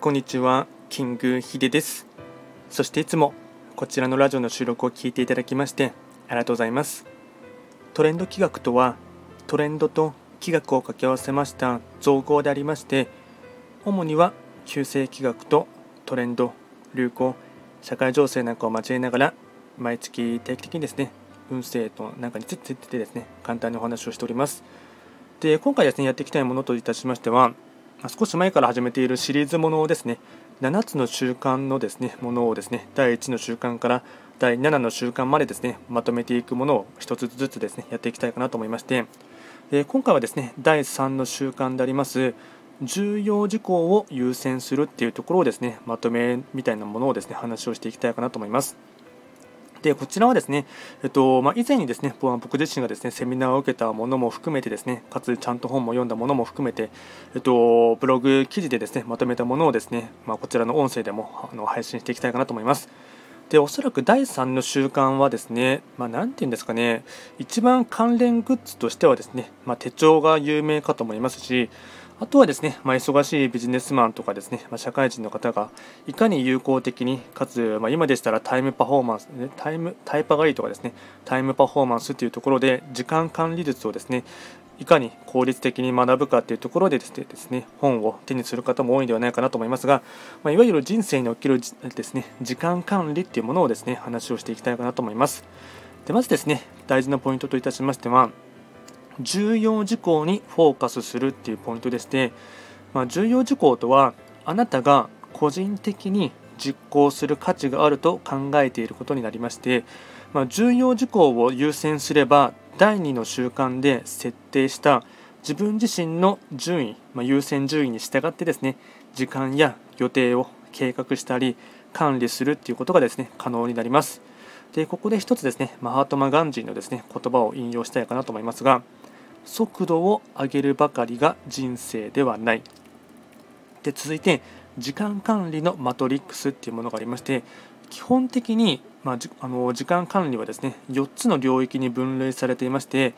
こんにちは、キングヒデです。そしていつもこちらのラジオの収録を聞いていただきましてありがとうございます。トレンド企画とは、トレンドと企画を掛け合わせました造語でありまして、主には旧世企画とトレンド、流行、社会情勢なんかを交えながら、毎月定期的にですね、運勢となんかについてですね、簡単にお話をしております。で、今回ですね、やっていきたいものといたしましては、少し前から始めているシリーズものをですね7つの習慣のですねものをですね第1の習慣から第7の習慣までですねまとめていくものを1つずつですねやっていきたいかなと思いまして、え今回はですね第3の習慣であります重要事項を優先するっていうところをですねまとめみたいなものをですね話をしていきたいかなと思います。でこちらはですね、えっとまあ、以前にですね僕自身がですねセミナーを受けたものも含めてですねかつちゃんと本も読んだものも含めて、えっと、ブログ記事でですねまとめたものをですね、まあ、こちらの音声でもあの配信していきたいかなと思います。でおそらく第3の習慣はですね、まあ、て言うんですかね、一番関連グッズとしてはですね、まあ、手帳が有名かと思いますし、あとはですね、まあ、忙しいビジネスマンとかですね、まあ、社会人の方がいかに有効的に、かつ、まあ、今でしたらタイムパフォーマンス、タイムタイパ狩りとかですね、タイムパフォーマンスというところで時間管理術をですね、いかに効率的に学ぶかというところでですね本を手にする方も多いんではないかなと思いますが、ま、いわゆる人生におけるですね時間管理っていうものをですね話をしていきたいかなと思います。でまずですね大事なポイントといたしましては重要事項にフォーカスするっていうポイントでして、まあ、重要事項とはあなたが個人的に実行する価値があると考えていることになりまして、まあ、重要事項を優先すれば第2の習慣で設定した自分自身の順位、まあ、優先順位に従ってですね時間や予定を計画したり管理するっていうことがですね可能になります。でここで一つですねマハートマ・ガンジーのですね言葉を引用したいかなと思いますが速度を上げるばかりが人生ではない。で続いて時間管理のマトリックスっていうものがありまして基本的に、まあ、あの時間管理はですね4つの領域に分類されていまして、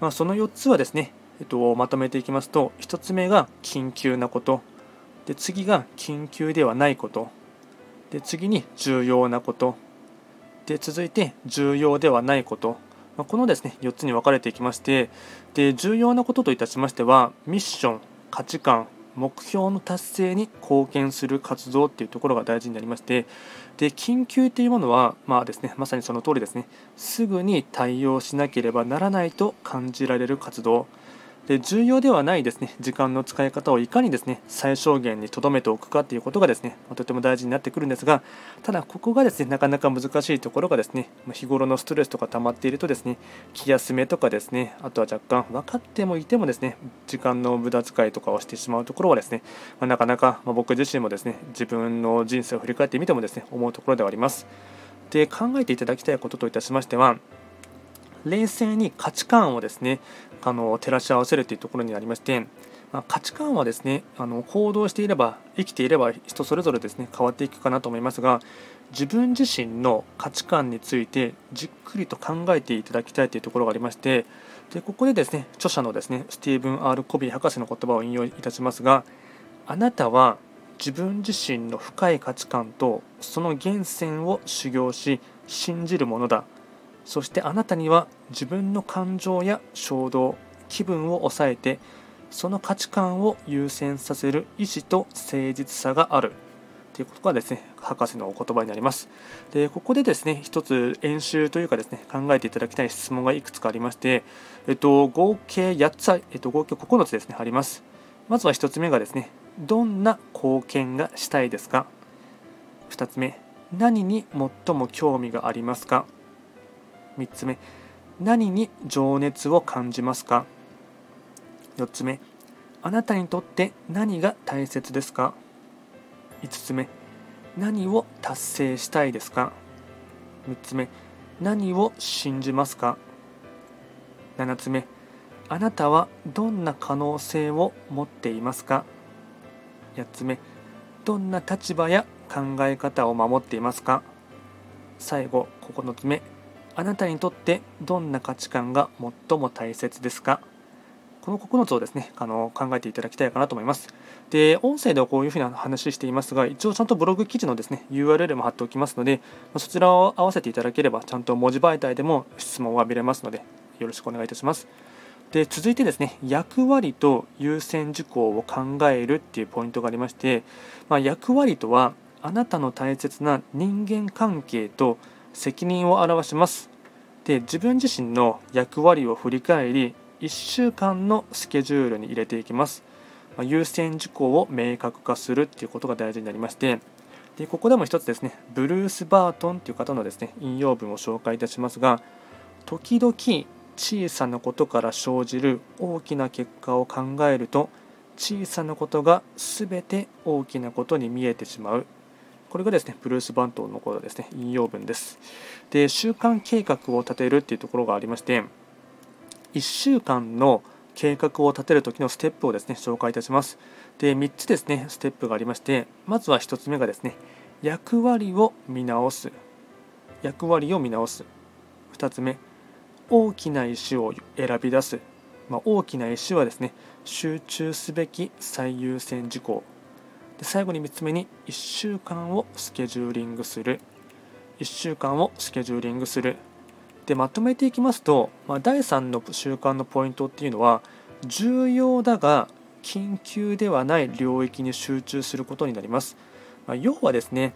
まあ、その4つはですね、えっと、まとめていきますと1つ目が緊急なこと。で次が緊急ではないこと。で次に重要なこと。で続いて重要ではないこと。まこのですね4つに分かれていきましてで重要なことといたしましてはミッション価値観目標の達成に貢献する活動っていうところが大事になりましてで緊急というものは、まあですね、まさにその通りですね。すぐに対応しなければならないと感じられる活動。で重要ではないですね時間の使い方をいかにですね最小限に留めておくかということがですねとても大事になってくるんですがただここがですねなかなか難しいところがですね日頃のストレスとか溜まっているとですね気休めとかですねあとは若干分かってもいてもですね時間の無駄遣いとかをしてしまうところはですね、ま、なかなか、僕自身もですね自分の人生を振り返ってみてもですね思うところではあります。で考えていただきたいことといたしましては冷静に価値観をですねあの照らし合わせるというところにありまして、まあ、価値観はですねあの行動していれば生きていれば人それぞれですね変わっていくかなと思いますが自分自身の価値観についてじっくりと考えていただきたいというところがありましてでここでですね著者のですねスティーブン・ R・ コビー博士の言葉を引用いたしますがあなたは自分自身の深い価値観とその源泉を修行し信じるものだ。そしてあなたには自分の感情や衝動気分を抑えてその価値観を優先させる意志と誠実さがある。ということがですね博士のお言葉になります。でここでですね一つ演習というかですね考えていただきたい質問がいくつかありまして、えっと、合計8つ、えっと、合計9つですねあります。まずは1つ目がですねどんな貢献がしたいですか？2つ目何に最も興味がありますか？3つ目。何に情熱を感じますか？4つ目。あなたにとって何が大切ですか？5つ目。何を達成したいですか？6つ目。何を信じますか？7つ目。あなたはどんな可能性を持っていますか？8つ目。どんな立場や考え方を守っていますか？最後9つ目。あなたにとってどんな価値観が最も大切ですか？この9つをですねあの考えていただきたいかなと思います。で、音声ではこういうふうな話していますが、一応ちゃんとブログ記事のですね URL も貼っておきますので、そちらを合わせていただければ、ちゃんと文字媒体でも質問を浴びれますので、よろしくお願いいたします。で続いてですね役割と優先事項を考えるっていうポイントがありまして、まあ、役割とはあなたの大切な人間関係と責任を表します。で自分自身の役割を振り返り1週間のスケジュールに入れていきます、まあ、優先事項を明確化するっていうことが大事になりましてでここでも一つですねブルース・バートンという方のですね引用文を紹介いたしますが時々小さなことから生じる大きな結果を考えると小さなことが全て大きなことに見えてしまう。これがですねブルース・バントンの頃ですね。引用文です。で週間計画を立てるっていうところがありまして1週間の計画を立てる時のステップをですね紹介いたします。で3つですねステップがありましてまずは1つ目がですね役割を見直す。役割を見直す。2つ目大きな石を選び出す、まあ、大きな石はですね集中すべき最優先事項。で最後に3つ目に1週間をスケジューリングする。1週間をスケジューリングする。でまとめていきますと、まあ、第3の習慣のポイントっていうのは重要だが緊急ではない領域に集中することになります、まあ、要はですね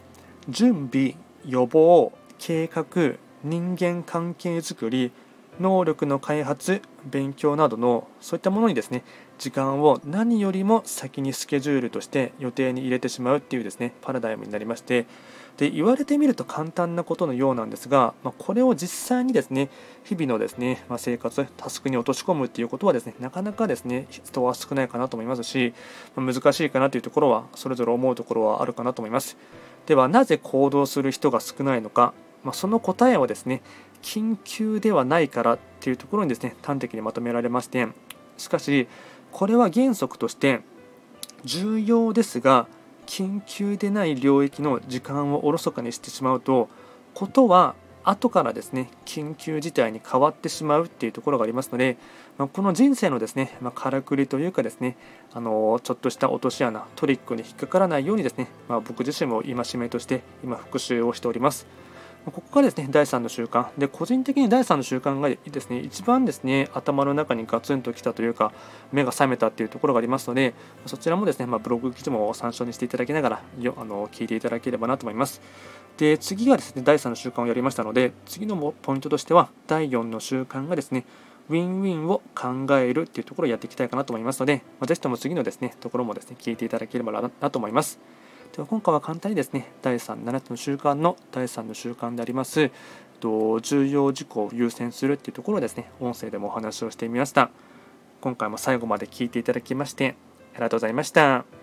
準備予防計画人間関係づくり能力の開発勉強などのそういったものにですね時間を何よりも先にスケジュールとして予定に入れてしまうっていうですねパラダイムになりましてで言われてみると簡単なことのようなんですが、まあ、これを実際にですね日々のですね、まあ、生活タスクに落とし込むっていうことはですねなかなかですね人は少ないかなと思いますし、まあ、難しいかなというところはそれぞれ思うところはあるかなと思います。ではなぜ行動する人が少ないのか、まその答えはですね緊急ではないからっていうところにですね端的にまとめられましてしかしこれは原則として重要ですが緊急でない領域の時間をおろそかにしてしまうとことは後からですね緊急事態に変わってしまうっていうところがありますので、まあ、この人生のですね、まあ、からくりというかですねあのちょっとした落とし穴トリックに引っかからないようにですね、まあ、僕自身も戒めとして今復習をしております。ここがですね第3の習慣で個人的に第3の習慣がですね一番ですね頭の中にガツンときたというか目が覚めたっていうところがありますのでそちらもですね、まあ、ブログ記事も参照にしていただきながらよあの聞いていただければなと思いますで次がですね第3の習慣をやりましたので次のポイントとしては第4の習慣がですねウィンウィンを考えるっていうところをやっていきたいかなと思いますので、まあ、ぜひとも次のですねところもですね聞いていただければなと思います。では今回は簡単にですね第3、7つの習慣の第3の習慣であります重要事項を優先するっていうところをですね音声でもお話をしてみました今回も最後まで聞いていただきましてありがとうございました。